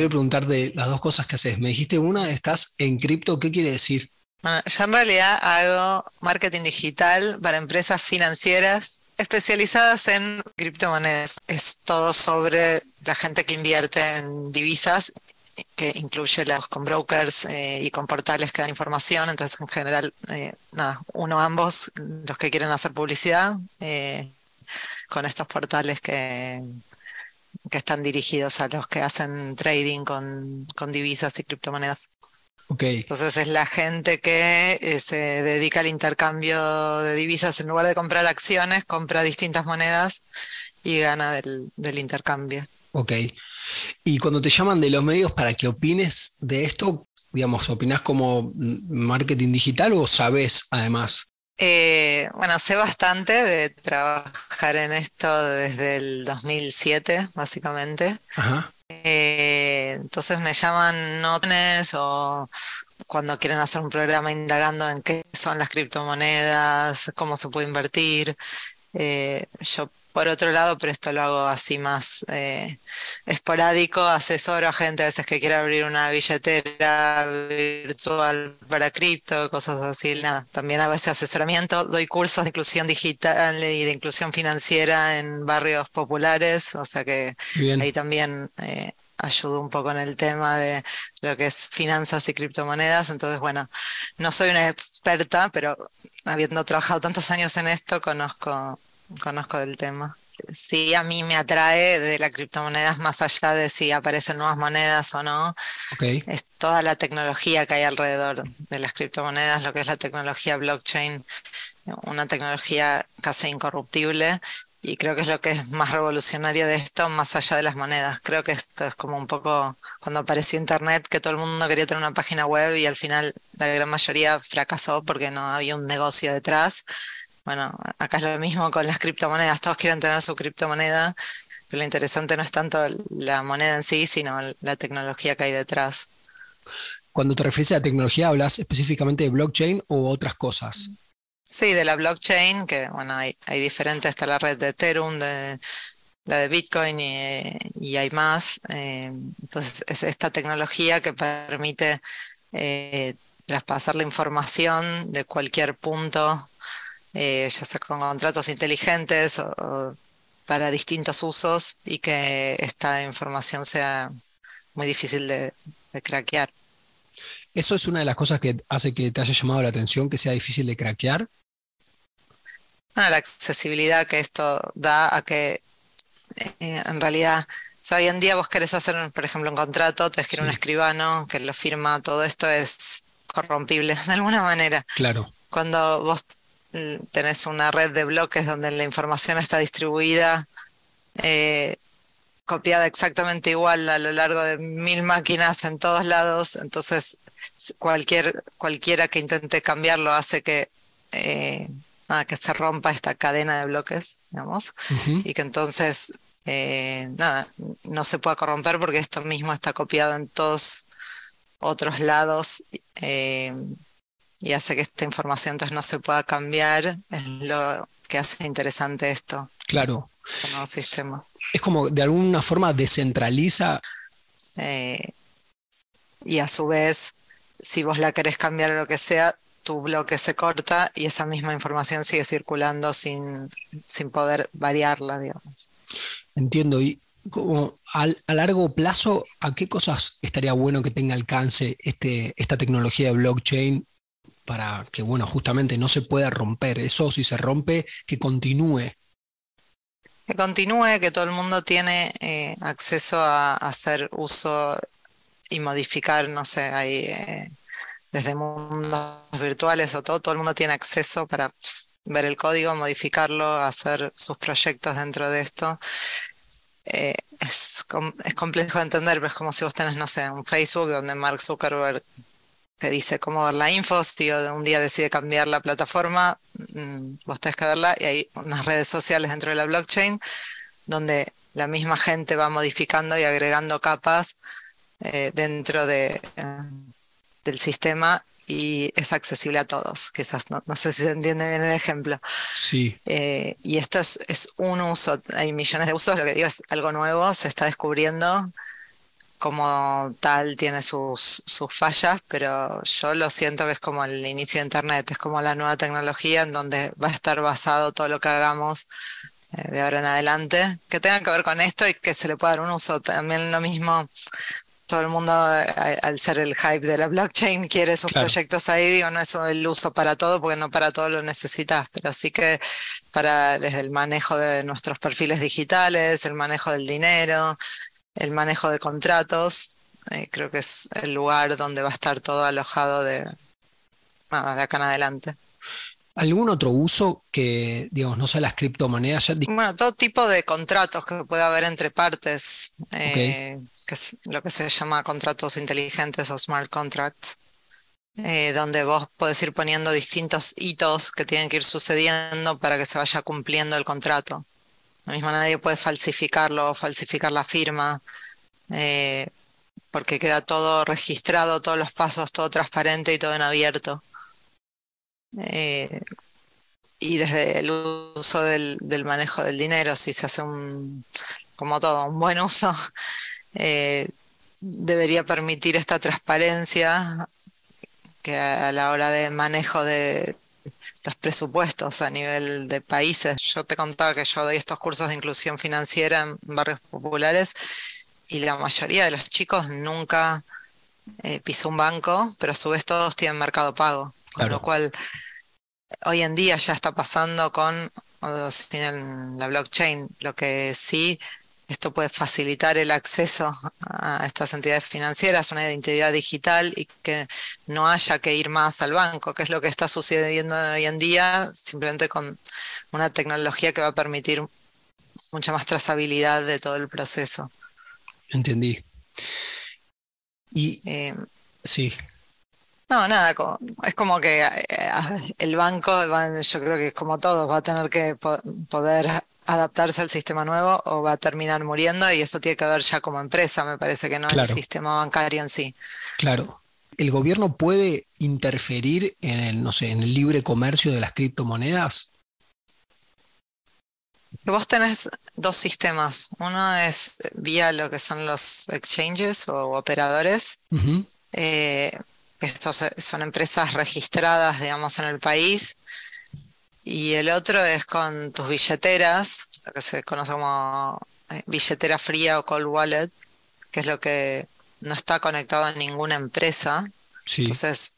quiero preguntar de las dos cosas que haces. Me dijiste una, estás en cripto, ¿qué quiere decir? Yo en realidad hago marketing digital para empresas financieras especializadas en criptomonedas. Es todo sobre la gente que invierte en divisas que incluye los con brokers eh, y con portales que dan información. Entonces, en general, eh, nada, uno ambos, los que quieren hacer publicidad, eh, con estos portales que, que están dirigidos a los que hacen trading con, con divisas y criptomonedas. Okay. Entonces es la gente que se dedica al intercambio de divisas en lugar de comprar acciones, compra distintas monedas y gana del, del intercambio. Ok. Y cuando te llaman de los medios para que opines de esto, digamos, ¿opinás como marketing digital o sabes además? Eh, bueno, sé bastante de trabajar en esto desde el 2007, básicamente. Ajá. Eh, entonces me llaman notes o cuando quieren hacer un programa indagando en qué son las criptomonedas, cómo se puede invertir. Eh, yo por otro lado, pero esto lo hago así más eh, esporádico, asesoro a gente a veces que quiere abrir una billetera virtual para cripto, cosas así, nada. También hago ese asesoramiento, doy cursos de inclusión digital y de inclusión financiera en barrios populares, o sea que ahí también eh, ayudo un poco en el tema de lo que es finanzas y criptomonedas. Entonces, bueno, no soy una experta, pero habiendo trabajado tantos años en esto, conozco conozco del tema. Sí, a mí me atrae de las criptomonedas más allá de si aparecen nuevas monedas o no. Es toda la tecnología que hay alrededor de las criptomonedas, lo que es la tecnología blockchain, una tecnología casi incorruptible. Y creo que es lo que es más revolucionario de esto, más allá de las monedas. Creo que esto es como un poco cuando apareció Internet, que todo el mundo quería tener una página web y al final la gran mayoría fracasó porque no había un negocio detrás bueno, acá es lo mismo con las criptomonedas, todos quieren tener su criptomoneda, pero lo interesante no es tanto la moneda en sí, sino la tecnología que hay detrás. Cuando te refieres a la tecnología, ¿hablas específicamente de blockchain o otras cosas? Sí, de la blockchain, que bueno, hay, hay diferentes, está la red de Ethereum, de, la de Bitcoin y, hay más. Eh, entonces, es esta tecnología que permite eh, traspasar la información de cualquier punto eh, ya sea con contratos inteligentes o, para distintos usos y que esta información sea muy difícil de, craquear. ¿Eso es una de las cosas que hace que te haya llamado la atención, que sea difícil de craquear? la accesibilidad que esto da a que eh, en realidad, hoy en día vos querés hacer, por ejemplo, un contrato, te escribe un escribano que lo firma, todo esto es corrompible de alguna manera. Claro. Cuando vos tenés una red de bloques donde la información está distribuida, eh, copiada exactamente igual a lo largo de mil máquinas en todos lados, entonces cualquier, cualquiera que intente cambiarlo hace que, eh, nada, que se rompa esta cadena de bloques, digamos, y que entonces eh, nada, no se pueda corromper porque esto mismo está copiado en todos otros lados y hace que esta información entonces no se pueda cambiar, es lo que hace interesante esto. Claro. Como sistema. Es como de alguna forma descentraliza. Eh, y a su vez, si vos la querés cambiar o lo que sea, tu bloque se corta y esa misma información sigue circulando sin, sin poder variarla, digamos. Entiendo. Y como a, a, largo plazo, ¿a qué cosas estaría bueno que tenga alcance este, esta tecnología de blockchain para que, bueno, justamente no se pueda romper. Eso si se rompe, que continúe. Que continúe, que todo el mundo tiene eh, acceso a, hacer uso y modificar, no sé, ahí eh, desde mundos virtuales o todo, todo el mundo tiene acceso para ver el código, modificarlo, hacer sus proyectos dentro de esto. Eh, es, es, complejo de entender, pero es como si vos tenés, no sé, un Facebook donde Mark Zuckerberg te dice cómo ver la info, si un día decide cambiar la plataforma, mm, vos tenés que verla y hay unas redes sociales dentro de la blockchain donde la misma gente va modificando y agregando capas eh, dentro de, eh, del sistema y es accesible a todos. Quizás no, sé si se entiende bien el ejemplo. Sí. Eh, y esto es, es, un uso, hay millones de usos, lo que digo es algo nuevo, se está descubriendo como tal tiene sus, sus fallas, pero yo lo siento que es como el inicio de Internet, es como la nueva tecnología en donde va a estar basado todo lo que hagamos eh, de ahora en adelante, que tenga que ver con esto y que se le pueda dar un uso. También lo mismo, todo el mundo, eh, al ser el hype de la blockchain, quiere sus proyectos ahí, digo, no es el uso para todo, porque no para todo lo necesitas, pero sí que para desde el manejo de nuestros perfiles digitales, el manejo del dinero, el manejo de contratos. Eh, creo que es el lugar donde va a estar todo alojado de, nada, de acá en adelante. ¿Algún otro uso que, digamos, no sea las criptomonedas? Bueno, todo tipo de contratos que pueda haber entre partes, eh, que es lo que se llama contratos inteligentes o smart contracts, eh, donde vos podés ir poniendo distintos hitos que tienen que ir sucediendo para que se vaya cumpliendo el contrato. Lo mismo nadie puede falsificarlo, falsificar la firma, eh, porque queda todo registrado, todos los pasos, todo transparente y todo en abierto. Eh, y desde el uso del, manejo del dinero, si se hace un, como todo, un buen uso, eh, debería permitir esta transparencia que a la hora de manejo de, los presupuestos a nivel de países. Yo te contaba que yo doy estos cursos de inclusión financiera en barrios populares y la mayoría de los chicos nunca eh, pisó un banco, pero a su vez todos tienen mercado pago. Con lo cual, hoy en día ya está pasando con, tienen la blockchain, lo que sí esto puede facilitar el acceso a estas entidades financieras, una identidad digital y que no haya que ir más al banco, que es lo que está sucediendo hoy en día, simplemente con una tecnología que va a permitir mucha más trazabilidad de todo el proceso. Entendí. Y eh, sí. No, nada, es como que eh, el banco, yo creo que es como todos, va a tener que poder adaptarse al sistema nuevo o va a terminar muriendo y eso tiene que ver ya como empresa, me parece que no el sistema bancario en sí. Claro. ¿El gobierno puede interferir en el, no sé, en el libre comercio de las criptomonedas? Vos tenés dos sistemas. Uno es vía lo que son los exchanges o operadores. Eh, estos son empresas registradas, digamos, en el país y el otro es con tus billeteras, lo que se conoce como eh, billetera fría o cold wallet, que es lo que no está conectado a ninguna empresa. Entonces,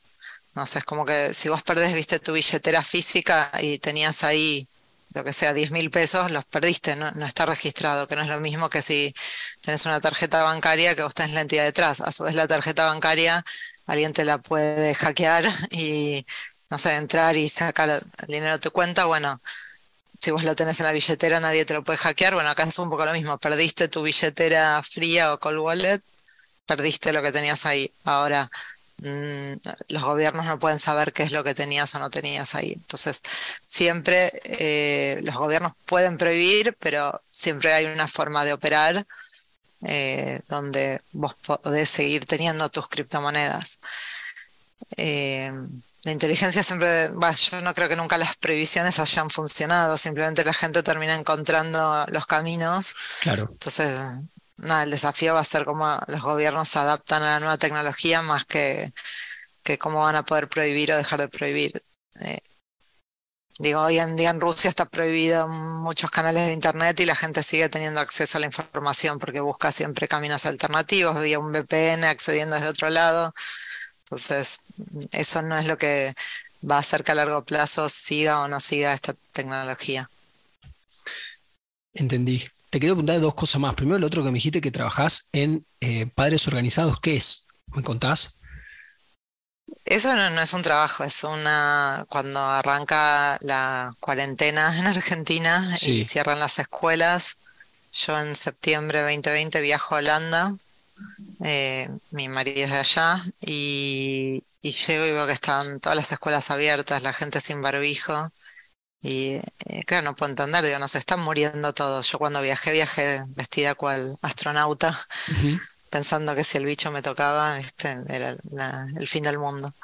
no sé, es como que si vos perdés, viste tu billetera física y tenías ahí lo que sea 10 mil pesos, los perdiste, no, no, está registrado, que no es lo mismo que si tenés una tarjeta bancaria que vos tenés la entidad detrás. A su vez la tarjeta bancaria alguien te la puede hackear y no sé, entrar y sacar el dinero de tu cuenta, bueno, si vos lo tenés en la billetera nadie te lo puede hackear, bueno, acá es un poco lo mismo, perdiste tu billetera fría o cold wallet, perdiste lo que tenías ahí. Ahora, mm, los gobiernos no pueden saber qué es lo que tenías o no tenías ahí. Entonces, siempre eh, los gobiernos pueden prohibir, pero siempre hay una forma de operar eh, donde vos podés seguir teniendo tus criptomonedas. Eh, la inteligencia siempre, yo no creo que nunca las previsiones hayan funcionado, simplemente la gente termina encontrando los caminos. Claro. Entonces, nada, el desafío va a ser cómo los gobiernos se adaptan a la nueva tecnología más que, que cómo van a poder prohibir o dejar de prohibir. Eh, digo, hoy en día en Rusia está prohibido muchos canales de internet y la gente sigue teniendo acceso a la información porque busca siempre caminos alternativos, vía un VPN accediendo desde otro lado. Entonces, eso no es lo que va a hacer que a largo plazo siga o no siga esta tecnología. Entendí. Te quería preguntar dos cosas más. Primero, el otro que me dijiste que trabajás en eh, padres organizados, ¿qué es? ¿Me contás? Eso no, es un trabajo, es una cuando arranca la cuarentena en Argentina y cierran las escuelas. Yo en septiembre 2020 viajo a Holanda eh, mi marido es de allá y, llego y veo que están todas las escuelas abiertas, la gente sin barbijo. Y eh, claro, no puedo entender, digo, nos están muriendo todos. Yo cuando viajé, viajé vestida cual astronauta, pensando que si el bicho me tocaba, este, era el fin del mundo.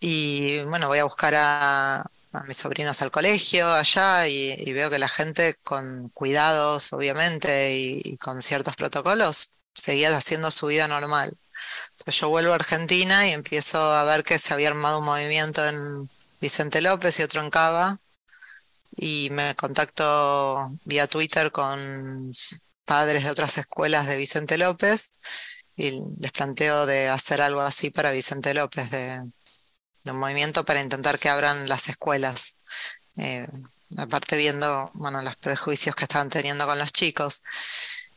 Y bueno, voy a buscar a, mis sobrinos al colegio allá y, veo que la gente con cuidados, obviamente, y con ciertos protocolos, seguía haciendo su vida normal. Entonces yo vuelvo a Argentina y empiezo a ver que se había armado un movimiento en Vicente López y otro en Cava. Y me contacto vía Twitter con padres de otras escuelas de Vicente López y les planteo de hacer algo así para Vicente López, de, un movimiento para intentar que abran las escuelas. Eh, aparte viendo bueno, los prejuicios que estaban teniendo con los chicos.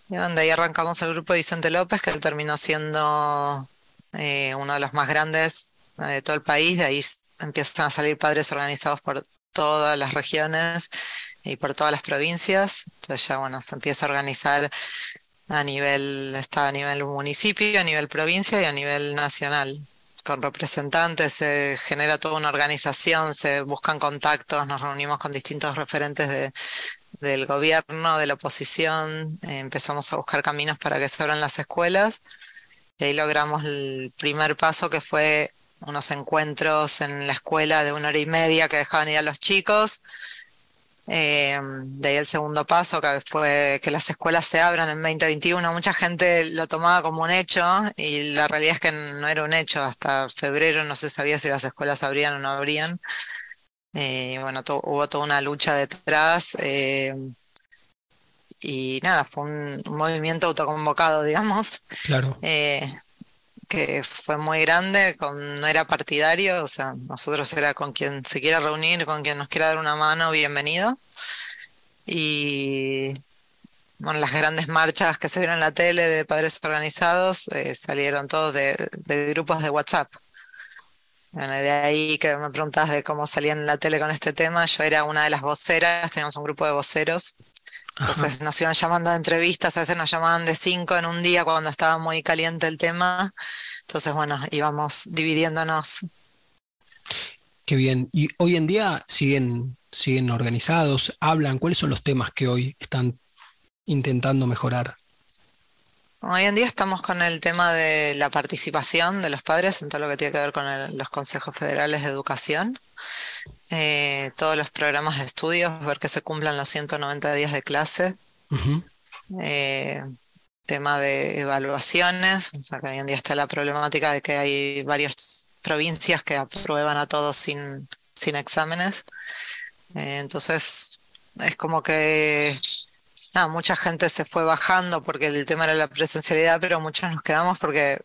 Y donde ahí arrancamos el grupo de Vicente López, que terminó siendo eh, uno de los más grandes eh, de todo el país. De ahí empiezan a salir padres organizados por todas las regiones y por todas las provincias. Entonces ya bueno, se empieza a organizar a nivel, está a nivel municipio, a nivel provincia y a nivel nacional con representantes, se genera toda una organización, se buscan contactos, nos reunimos con distintos referentes de, del gobierno, de la oposición, eh, empezamos a buscar caminos para que se abran las escuelas y ahí logramos el primer paso que fue unos encuentros en la escuela de una hora y media que dejaban ir a los chicos eh, de ahí el segundo paso, que fue que las escuelas se abran en 2021. Mucha gente lo tomaba como un hecho y la realidad es que no era un hecho. Hasta febrero no se sabía si las escuelas abrían o no abrían. Eh, bueno, hubo toda una lucha detrás. Eh, y nada, fue un, un, movimiento autoconvocado, digamos. Claro que fue muy grande, con, no era partidario, o sea, nosotros era con quien se quiera reunir, con quien nos quiera dar una mano, bienvenido. Y bueno, las grandes marchas que se vieron en la tele de padres organizados eh, salieron todos de, grupos de WhatsApp. Bueno, de ahí que me preguntas de cómo salían en la tele con este tema, yo era una de las voceras, teníamos un grupo de voceros entonces nos iban llamando a entrevistas, a veces nos llamaban de cinco en un día cuando estaba muy caliente el tema. Entonces, bueno, íbamos dividiéndonos. Qué bien. ¿Y hoy en día siguen, siguen organizados? ¿Hablan? ¿Cuáles son los temas que hoy están intentando mejorar? Hoy en día estamos con el tema de la participación de los padres en todo lo que tiene que ver con los consejos federales de educación. Eh, todos los programas de estudios, ver que se cumplan los 190 días de clase. Eh, tema de evaluaciones, o sea que hoy en día está la problemática de que hay varias provincias que aprueban a todos sin, sin exámenes. Eh, entonces, es como que mucha gente se fue bajando porque el tema era la presencialidad, pero muchos nos quedamos porque,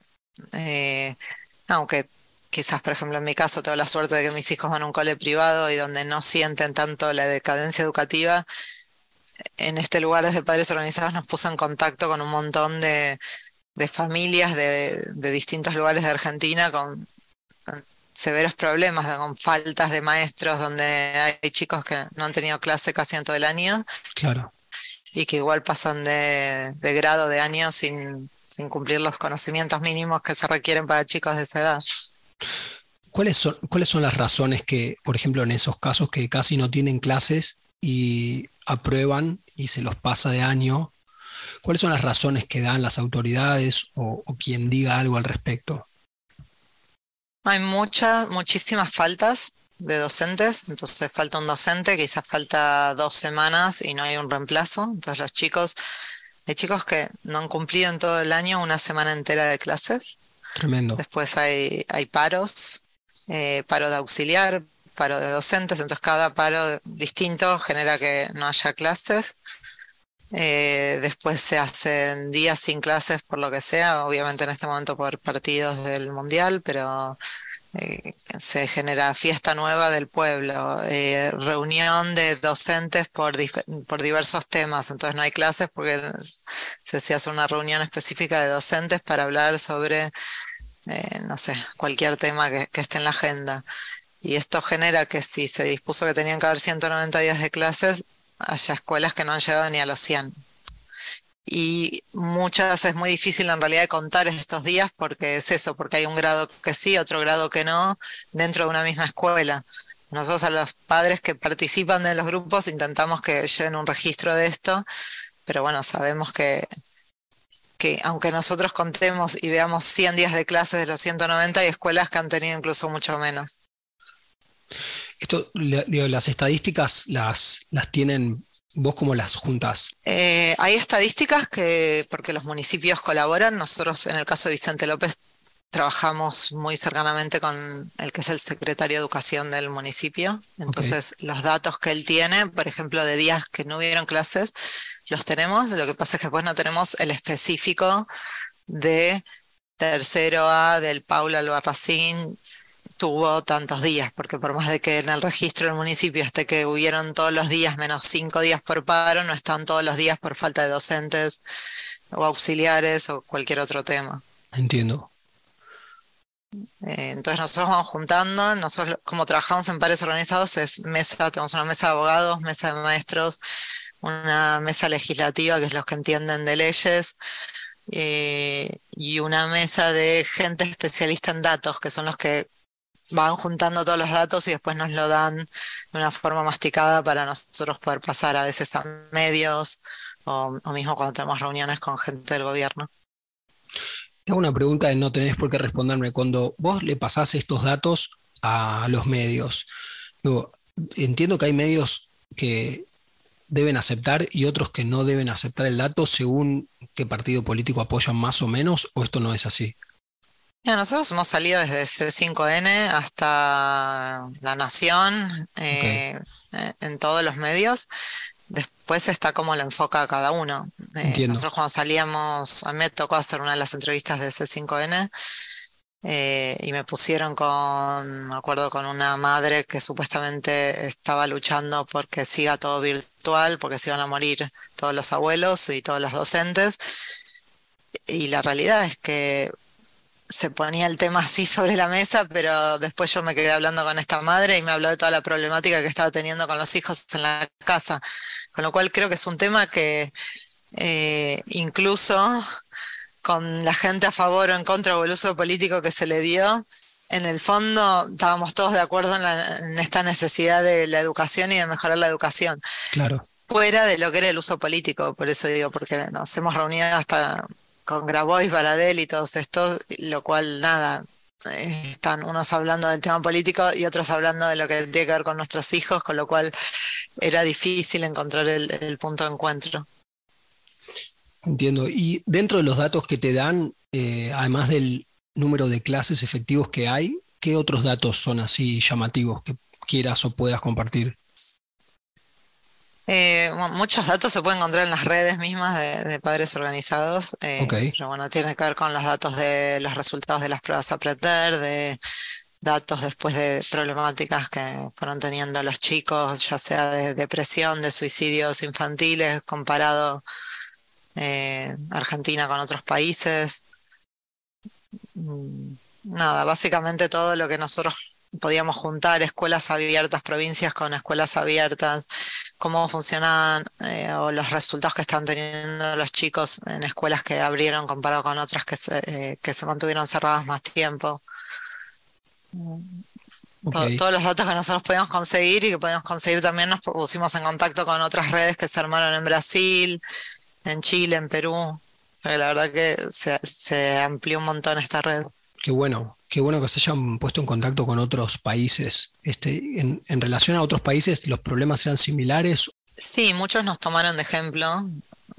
aunque quizás, por ejemplo, en mi caso, tengo la suerte de que mis hijos van a un cole privado y donde no sienten tanto la decadencia educativa. En este lugar desde Padres Organizados nos puso en contacto con un montón de, familias de, distintos lugares de Argentina con severos problemas, con faltas de maestros, donde hay chicos que no han tenido clase casi en todo el año. Claro. Y que igual pasan de, de grado de año sin, sin cumplir los conocimientos mínimos que se requieren para chicos de esa edad. ¿Cuáles son, ¿Cuáles son las razones que, por ejemplo, en esos casos que casi no tienen clases y aprueban y se los pasa de año? ¿Cuáles son las razones que dan las autoridades o, quien diga algo al respecto? Hay muchas, muchísimas faltas de docentes, entonces falta un docente, quizás falta dos semanas y no hay un reemplazo. Entonces los chicos, hay chicos que no han cumplido en todo el año una semana entera de clases Tremendo. Después hay, hay paros, eh, paro de auxiliar, paro de docentes, entonces cada paro distinto genera que no haya clases. Eh, después se hacen días sin clases por lo que sea, obviamente en este momento por partidos del mundial, pero eh, se genera fiesta nueva del pueblo, reunión de docentes por, por diversos temas, entonces no hay clases porque se, se hace una reunión específica de docentes para hablar sobre, eh, no sé, cualquier tema que, que, esté en la agenda. Y esto genera que si se dispuso que tenían que haber 190 días de clases, haya escuelas que no han llegado ni a los 100 y muchas es muy difícil en realidad contar estos días porque es eso, porque hay un grado que sí, otro grado que no, dentro de una misma escuela. Nosotros a los padres que participan de los grupos intentamos que lleven un registro de esto, pero bueno, sabemos que, que aunque nosotros contemos y veamos 100 días de clases de los 190, hay escuelas que han tenido incluso mucho menos. Esto, las estadísticas las, las tienen ¿Vos cómo las juntás? Eh, hay estadísticas que, porque los municipios colaboran, nosotros en el caso de Vicente López trabajamos muy cercanamente con el que es el secretario de Educación del municipio. Entonces, los datos que él tiene, por ejemplo, de días que no hubieron clases, los tenemos. Lo que pasa es que después no tenemos el específico de tercero A del Paula Albarracín tuvo tantos días, porque por más de que en el registro del municipio esté que hubieron todos los días menos cinco días por paro, no están todos los días por falta de docentes o auxiliares o cualquier otro tema. Entiendo. Eh, entonces nosotros vamos juntando, nosotros como trabajamos en pares organizados es mesa, tenemos una mesa de abogados, mesa de maestros, una mesa legislativa que es los que entienden de leyes eh, y una mesa de gente especialista en datos que son los que van juntando todos los datos y después nos lo dan de una forma masticada para nosotros poder pasar a veces a medios o, mismo cuando tenemos reuniones con gente del gobierno. Tengo una pregunta que no tenés por qué responderme. Cuando vos le pasás estos datos a los medios, entiendo que hay medios que deben aceptar y otros que no deben aceptar el dato según qué partido político apoyan más o menos, o esto no es así. Ya, nosotros hemos salido desde C5N hasta La Nación eh, en todos los medios Después está como lo enfoca cada uno. Eh, nosotros cuando salíamos, a mí me tocó hacer una de las entrevistas de C5N eh, y me pusieron con, me acuerdo, con una madre que supuestamente estaba luchando porque siga todo virtual, porque se iban a morir todos los abuelos y todos los docentes. Y la realidad es que se ponía el tema así sobre la mesa, pero después yo me quedé hablando con esta madre y me habló de toda la problemática que estaba teniendo con los hijos en la casa. Con lo cual creo que es un tema que eh, incluso con la gente a favor o en contra o el uso político que se le dio, en el fondo estábamos todos de acuerdo en, en esta necesidad de la educación y de mejorar la educación. Claro. Fuera de lo que era el uso político, por eso digo, porque nos hemos reunido hasta con Grabois, Baradel y todos estos, lo cual nada, están unos hablando del tema político y otros hablando de lo que tiene que ver con nuestros hijos, con lo cual era difícil encontrar el, punto de encuentro. Entiendo. Y dentro de los datos que te dan, eh, además del número de clases efectivos que hay, ¿qué otros datos son así llamativos que quieras o puedas compartir? Eh, muchos datos se pueden encontrar en las redes mismas de, padres organizados, eh, pero bueno, tiene que ver con los datos de los resultados de las pruebas a aprender, de datos después de problemáticas que fueron teniendo los chicos, ya sea de depresión, de suicidios infantiles, comparado eh, Argentina con otros países. Mm, nada, básicamente todo lo que nosotros podíamos juntar escuelas abiertas, provincias con escuelas abiertas, cómo funcionan eh, o los resultados que están teniendo los chicos en escuelas que abrieron comparado con otras que se, eh, que se mantuvieron cerradas más tiempo. Todos los datos que nosotros podíamos conseguir y que podíamos conseguir también nos pusimos en contacto con otras redes que se armaron en Brasil, en Chile, en Perú. la verdad que se, se amplió un montón esta red. Qué bueno, qué bueno que se hayan puesto en contacto con otros países. Este, en, relación a otros países, ¿los problemas eran similares? Sí, muchos nos tomaron de ejemplo.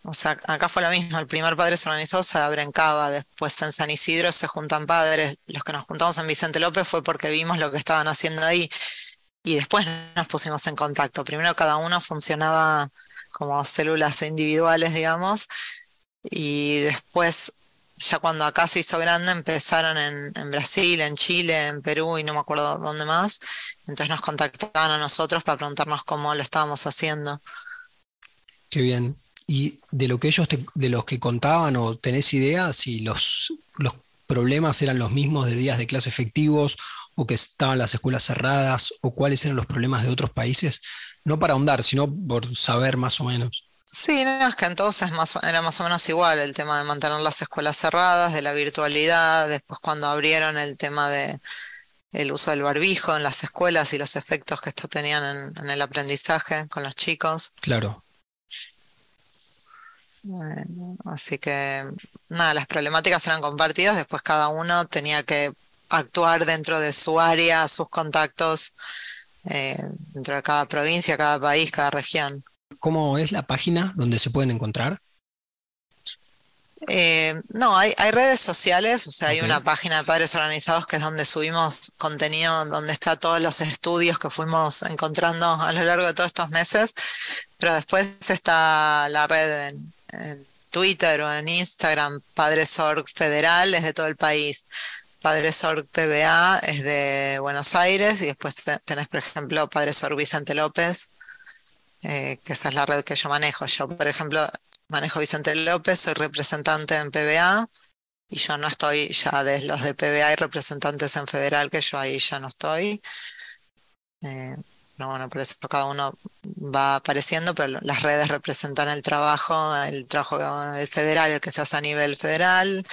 O sea, acá fue lo mismo. El primer padre se organizó, se abre en Cava, después en San Isidro se juntan padres. Los que nos juntamos en Vicente López fue porque vimos lo que estaban haciendo ahí y después nos pusimos en contacto. Primero cada uno funcionaba como células individuales, digamos, y después ya cuando acá se hizo grande empezaron en, Brasil, en Chile, en Perú y no me acuerdo dónde más. Entonces nos contactaban a nosotros para preguntarnos cómo lo estábamos haciendo. Qué bien. Y de lo que ellos, de los que contaban, o tenés idea si los, los problemas eran los mismos de días de clase efectivos o que estaban las escuelas cerradas o cuáles eran los problemas de otros países? No para ahondar, sino por saber más o menos. Sí, no, es que entonces más, era más o menos igual el tema de mantener las escuelas cerradas, de la virtualidad, después cuando abrieron el tema de el uso del barbijo en las escuelas y los efectos que esto tenían en, el aprendizaje con los chicos. Claro. así que nada, las problemáticas eran compartidas, después cada uno tenía que actuar dentro de su área, sus contactos, eh, dentro de cada provincia, cada país, cada región. Cómo es la página donde se pueden encontrar? Eh, no, hay, hay, redes sociales, o sea, hay una página de Padres Organizados que es donde subimos contenido, donde está todos los estudios que fuimos encontrando a lo largo de todos estos meses, pero después está la red en, Twitter o en Instagram, Padresorg Federal, es de todo el país. Padresorg PBA es de Buenos Aires y después tenés, por ejemplo, Padresorg Vicente López, eh, que esa es la red que yo manejo. Yo, por ejemplo, manejo Vicente López, soy representante en PBA y yo no estoy ya de los de PBA y representantes en federal, que yo ahí ya no estoy. Eh, no, bueno, por eso cada uno va apareciendo, pero las redes representan el trabajo, el trabajo del federal, el que se hace a nivel federal,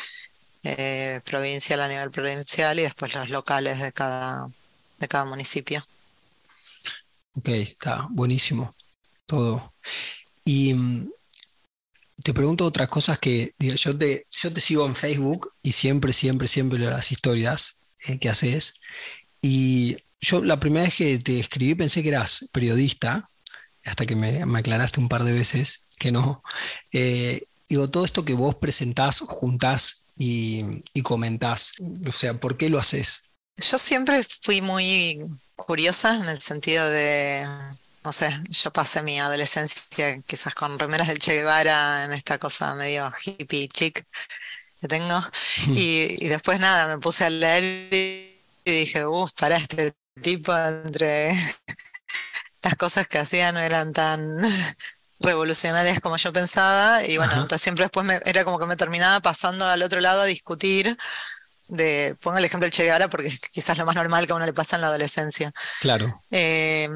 eh, provincial a nivel provincial y después los locales de cada, de cada municipio. Ok, está buenísimo todo. Y mm, te pregunto otras cosas que yo, te, yo te sigo en Facebook y siempre, siempre, siempre las historias eh, que haces. Y yo la primera vez que te escribí pensé que eras periodista, hasta que me, aclaraste un par de veces que no. Eh, digo, todo esto que vos presentás, juntás y, y comentás, o sea, ¿por qué lo haces? Yo siempre fui muy curiosa en el sentido de no sé, yo pasé mi adolescencia quizás con remeras del Che Guevara en esta cosa medio hippie chic que tengo. Y, después nada, me puse a leer y dije, uff, para este tipo entre las cosas que hacía no eran tan revolucionarias como yo pensaba. Y bueno, entonces siempre después me, era como que me terminaba pasando al otro lado a discutir de, pongo el ejemplo del Che Guevara porque es quizás lo más normal que a uno le pasa en la adolescencia. Claro. Eh,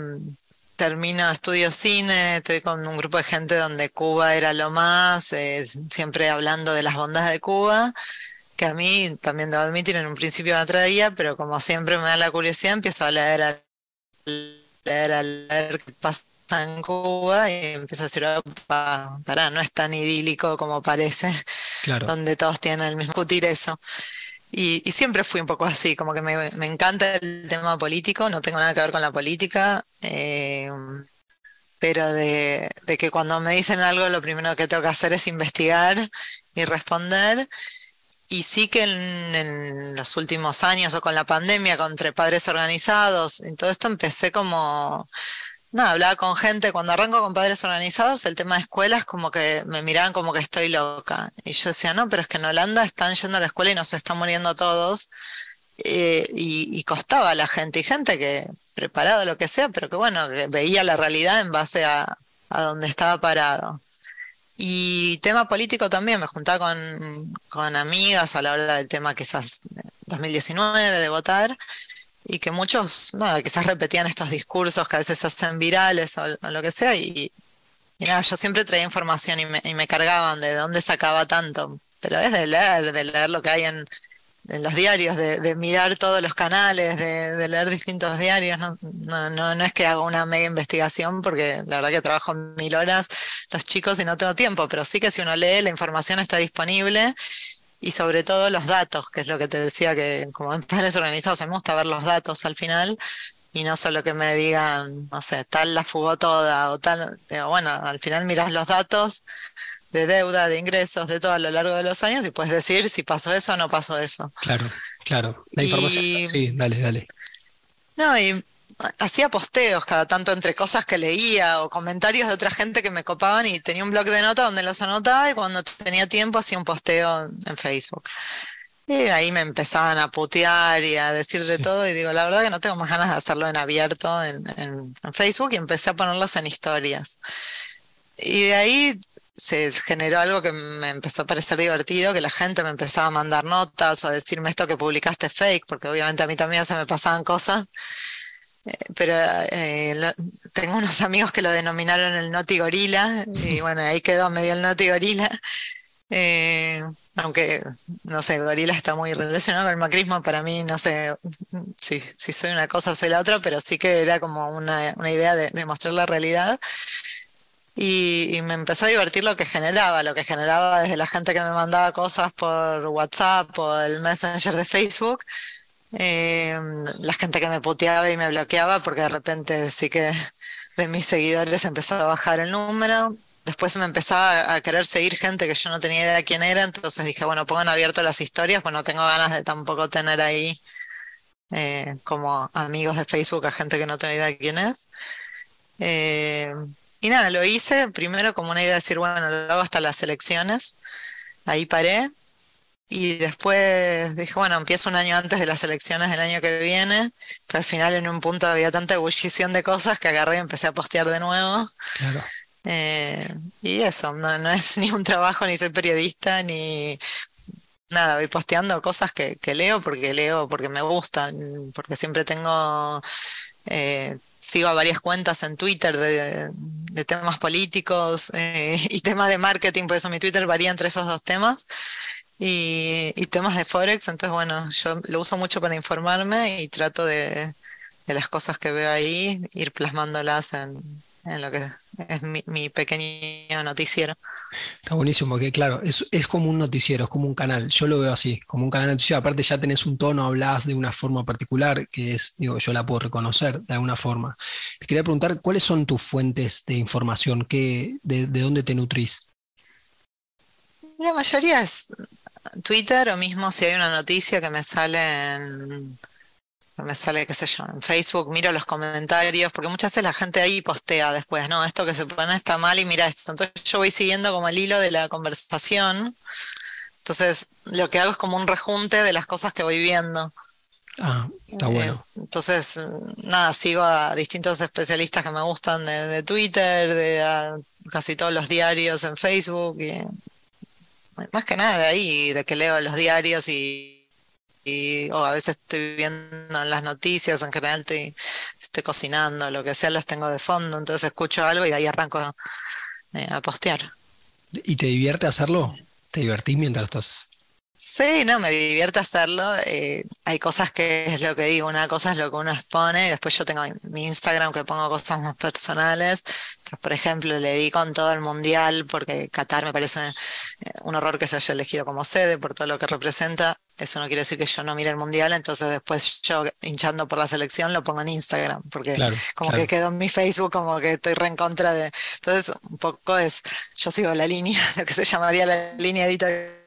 termino, estudio cine, estoy con un grupo de gente donde Cuba era lo más, eh, siempre hablando de las bondades de Cuba, que a mí también debo admitir en un principio me atraía, pero como siempre me da la curiosidad, empiezo a leer, a leer, a leer qué pasa en Cuba y empiezo a decir, para, no es tan idílico como parece, donde todos tienen el mismo discutir eso. Y, siempre fui un poco así, como que me, encanta el tema político, no tengo nada que ver con la política, eh, pero de, que cuando me dicen algo lo primero que tengo que hacer es investigar y responder. Y sí que en, en los últimos años o con la pandemia, con entre padres organizados, en todo esto empecé como nada, hablaba con gente, cuando arranco con padres organizados, el tema de escuelas como que me miraban como que estoy loca. Y yo decía, no, pero es que en Holanda están yendo a la escuela y nos están muriendo todos. Eh, y, costaba a la gente, y gente que preparado lo que sea, pero que bueno, que veía la realidad en base a, a donde estaba parado. Y tema político también, me juntaba con, con amigas a la hora del tema quizás 2019 de votar y que muchos, nada, quizás repetían estos discursos que a veces se hacen virales o, lo que sea, y, nada, yo siempre traía información y me, y me, cargaban de dónde sacaba tanto, pero es de leer, de leer lo que hay en, en los diarios, de, de, mirar todos los canales, de, de leer distintos diarios, no, no, no, no, es que haga una mega investigación, porque la verdad que trabajo mil horas los chicos y no tengo tiempo, pero sí que si uno lee, la información está disponible y sobre todo los datos, que es lo que te decía que como en padres organizados me gusta ver los datos al final y no solo que me digan, no sé, tal la fugó toda o tal, bueno, al final miras los datos de deuda, de ingresos, de todo a lo largo de los años y puedes decir si pasó eso o no pasó eso. Claro, claro. La información. Sí, dale, dale. No, y hacía posteos cada tanto entre cosas que leía o comentarios de otra gente que me copaban y tenía un blog de notas donde los anotaba y cuando tenía tiempo hacía un posteo en Facebook. Y ahí me empezaban a putear y a decir de todo y digo, la verdad que no tengo más ganas de hacerlo en abierto en, en, Facebook y empecé a ponerlos en historias. Y de ahí se generó algo que me empezó a parecer divertido, que la gente me empezaba a mandar notas o a decirme esto que publicaste fake, porque obviamente a mí también se me pasaban cosas pero eh, tengo unos amigos que lo denominaron el Noti Gorila y bueno, ahí quedó medio el Noti Gorila. Eh, aunque, no sé, Gorila está muy relacionado con el macrismo, para mí, no sé si, si soy una cosa, soy la otra, pero sí que era como una, una idea de, mostrar la realidad. Y, y, me empezó a divertir lo que generaba, lo que generaba desde la gente que me mandaba cosas por WhatsApp o el Messenger de Facebook Eh, la gente que me puteaba y me bloqueaba, porque de repente sí que de mis seguidores empezó a bajar el número. Después me empezaba a querer seguir gente que yo no tenía idea de quién era, entonces dije, bueno, pongan abierto las historias, pues no tengo ganas de tampoco tener ahí eh, como amigos de Facebook a gente que no tengo idea de quién es. Eh, y nada, lo hice primero como una idea de decir, bueno, lo hago hasta las elecciones, ahí paré. Y después dije, bueno, empiezo un año antes de las elecciones del año que viene, pero al final en un punto había tanta ebullición de cosas que agarré y empecé a postear de nuevo. Claro. Eh, y eso, no, no es ni un trabajo, ni soy periodista, ni nada, voy posteando cosas que, leo porque leo, porque me gustan, porque siempre tengo, eh, sigo a varias cuentas en Twitter de, temas políticos eh, y temas de marketing, por eso mi Twitter varía entre esos dos temas. Y, temas de Forex, entonces bueno, yo lo uso mucho para informarme y trato de, las cosas que veo ahí, ir plasmándolas en, en lo que es mi, pequeño noticiero. Está buenísimo, porque claro, es, es, como un noticiero, es como un canal. Yo lo veo así, como un canal noticiero. Aparte, ya tenés un tono, hablas de una forma particular, que es, digo, yo la puedo reconocer de alguna forma. Te quería preguntar, ¿cuáles son tus fuentes de información? ¿Qué, de, de dónde te nutrís? La mayoría es Twitter o mismo si hay una noticia que me sale en me sale, qué sé yo, en Facebook, miro los comentarios, porque muchas veces la gente ahí postea después, no, esto que se pone está mal y mira esto. Entonces yo voy siguiendo como el hilo de la conversación. Entonces lo que hago es como un rejunte de las cosas que voy viendo. Ah, está bueno. Eh, entonces, nada, sigo a distintos especialistas que me gustan de, Twitter, de casi todos los diarios en Facebook, y más que nada de ahí, de que leo los diarios y o a veces estoy viendo en las noticias, en general estoy, estoy cocinando, lo que sea, las tengo de fondo, entonces escucho algo y de ahí arranco eh, a postear. ¿Y te divierte hacerlo? ¿Te divertís mientras estás Sí, no, me divierte hacerlo. Eh, hay cosas que es lo que digo, una cosa es lo que uno expone y después yo tengo mi Instagram que pongo cosas más personales. Entonces, por ejemplo, le di con todo el mundial porque Qatar me parece eh, un horror que se haya elegido como sede por todo lo que representa. Eso no quiere decir que yo no mire el mundial, entonces después yo hinchando por la selección lo pongo en Instagram, porque como que quedó en mi Facebook como que estoy re en contra de... Entonces, un poco es, yo sigo la línea, lo que se llamaría la línea editorial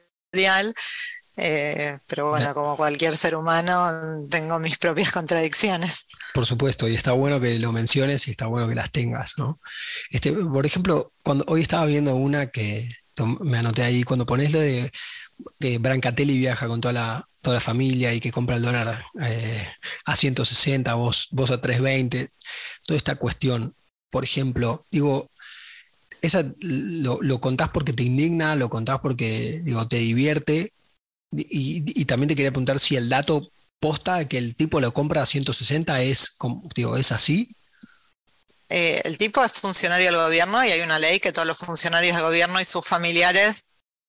eh, pero bueno, como cualquier ser humano, tengo mis propias contradicciones. Por supuesto, y está bueno que lo menciones y está bueno que las tengas, ¿no? Este, por ejemplo, cuando hoy estaba viendo una que me anoté ahí, cuando pones lo de que Brancatelli viaja con toda la, toda la familia y que compra el dólar eh, a 160, vos, vos a 320, toda esta cuestión, por ejemplo, digo, esa lo, contás porque te indigna, lo contás porque digo, te divierte. Y, también te quería preguntar si el dato posta que el tipo lo compra a 160 es, digo, ¿es así? Eh, el tipo es funcionario del gobierno y hay una ley que todos los funcionarios del gobierno y sus familiares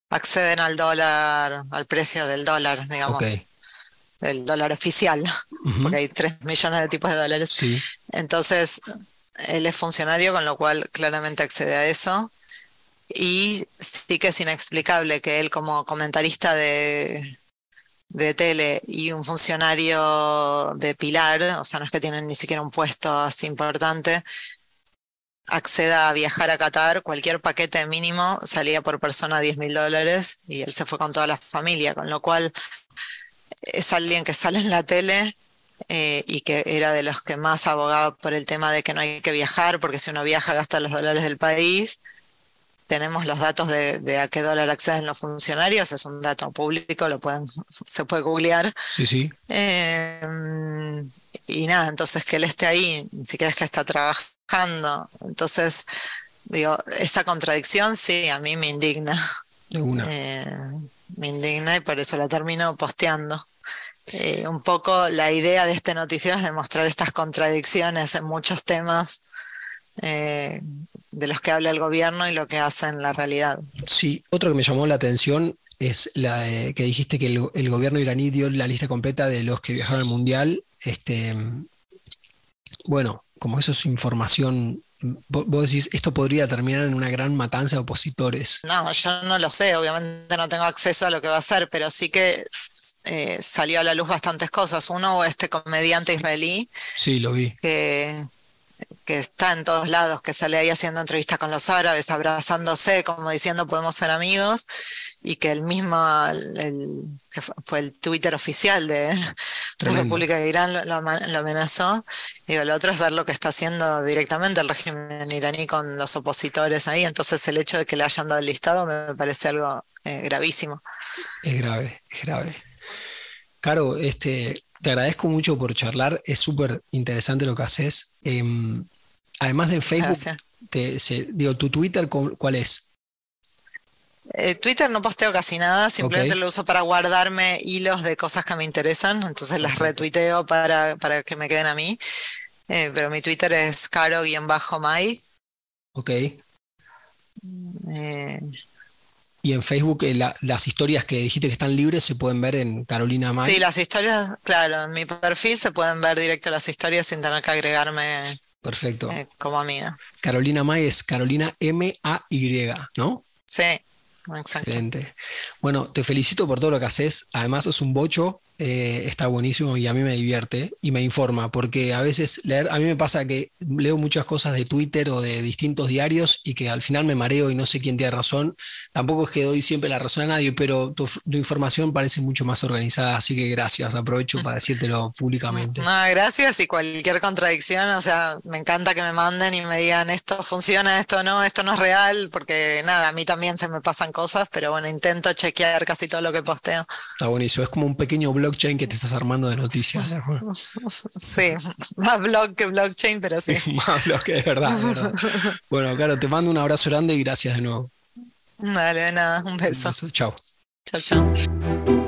acceden al dólar, al precio del dólar, digamos. Del dólar oficial, porque hay 3 millones de tipos de dólares. Sí. Entonces, él es funcionario, con lo cual claramente accede a eso. Y sí que es inexplicable que él como comentarista de, de tele y un funcionario de Pilar, o sea, no es que tienen ni siquiera un puesto así importante, acceda a viajar a Qatar, cualquier paquete mínimo salía por persona 10 mil dólares y él se fue con toda la familia, con lo cual es alguien que sale en la tele eh, y que era de los que más abogaba por el tema de que no hay que viajar, porque si uno viaja gasta los dólares del país. Tenemos los datos de, a qué dólar acceden los funcionarios, es un dato público, lo pueden, se puede googlear. Sí, sí. Em, y nada, entonces que él esté ahí, ni siquiera es que está trabajando. Entonces, digo, esa contradicción sí, a mí me indigna. De una. Eh, me indigna y por eso la termino posteando. Eh, un poco la idea de este noticiero es demostrar estas contradicciones en muchos temas eh, de los que habla el gobierno y lo que hace en la realidad. Sí, otro que me llamó la atención es la que dijiste que el, gobierno iraní dio la lista completa de los que viajaron al mundial. Este, bueno, como eso es información vos decís, esto podría terminar en una gran matanza de opositores. No, yo no lo sé, obviamente no tengo acceso a lo que va a hacer, pero sí que eh, salió a la luz bastantes cosas. Uno, este comediante israelí. Sí, lo vi. Que, que está en todos lados, que sale ahí haciendo entrevistas con los árabes, abrazándose, como diciendo podemos ser amigos, y que el mismo, el, que fue el Twitter oficial de la República de Irán lo, amenazó. Digo, lo otro es ver lo que está haciendo directamente el régimen iraní con los opositores ahí, entonces el hecho de que le hayan dado el listado me parece algo eh, gravísimo. Es grave, es grave. Caro, este, te agradezco mucho por charlar, es súper interesante lo que haces. Em, además de Facebook, te, digo, ¿tu Twitter cuál es? Eh, Twitter no posteo casi nada, simplemente lo uso para guardarme hilos de cosas que me interesan, entonces las retuiteo para, para que me queden a mí. Eh, pero mi Twitter es caro-may. Ok. Eh, y en Facebook eh, las historias que dijiste que están libres se pueden ver en Carolina May. Sí, las historias, claro, en mi perfil se pueden ver directo las historias sin tener que agregarme Perfecto. Eh, como amiga. Carolina May es Carolina M-A-Y, ¿no? Sí, Excelente. Bueno, te felicito por todo lo que haces. Además, es un bocho eh, está buenísimo y a mí me divierte y me informa, porque a veces leer, a mí me pasa que leo muchas cosas de Twitter o de distintos diarios y que al final me mareo y no sé quién tiene razón. Tampoco es que doy siempre la razón a nadie, pero tu, información parece mucho más organizada, así que gracias, aprovecho para decírtelo públicamente. No, gracias y cualquier contradicción, o sea, me encanta que me manden y me digan esto funciona, esto no, esto no es real, porque nada, a mí también se me pasan cosas, pero bueno, intento chequear casi todo lo que posteo. Está buenísimo, es como un pequeño blog blockchain que te estás armando de noticias. Sí, más blog que blockchain, pero sí. más blog que de verdad, Bueno, claro, te mando un abrazo grande y gracias de nuevo. Dale, nada, un beso. Chao. Chao, chao.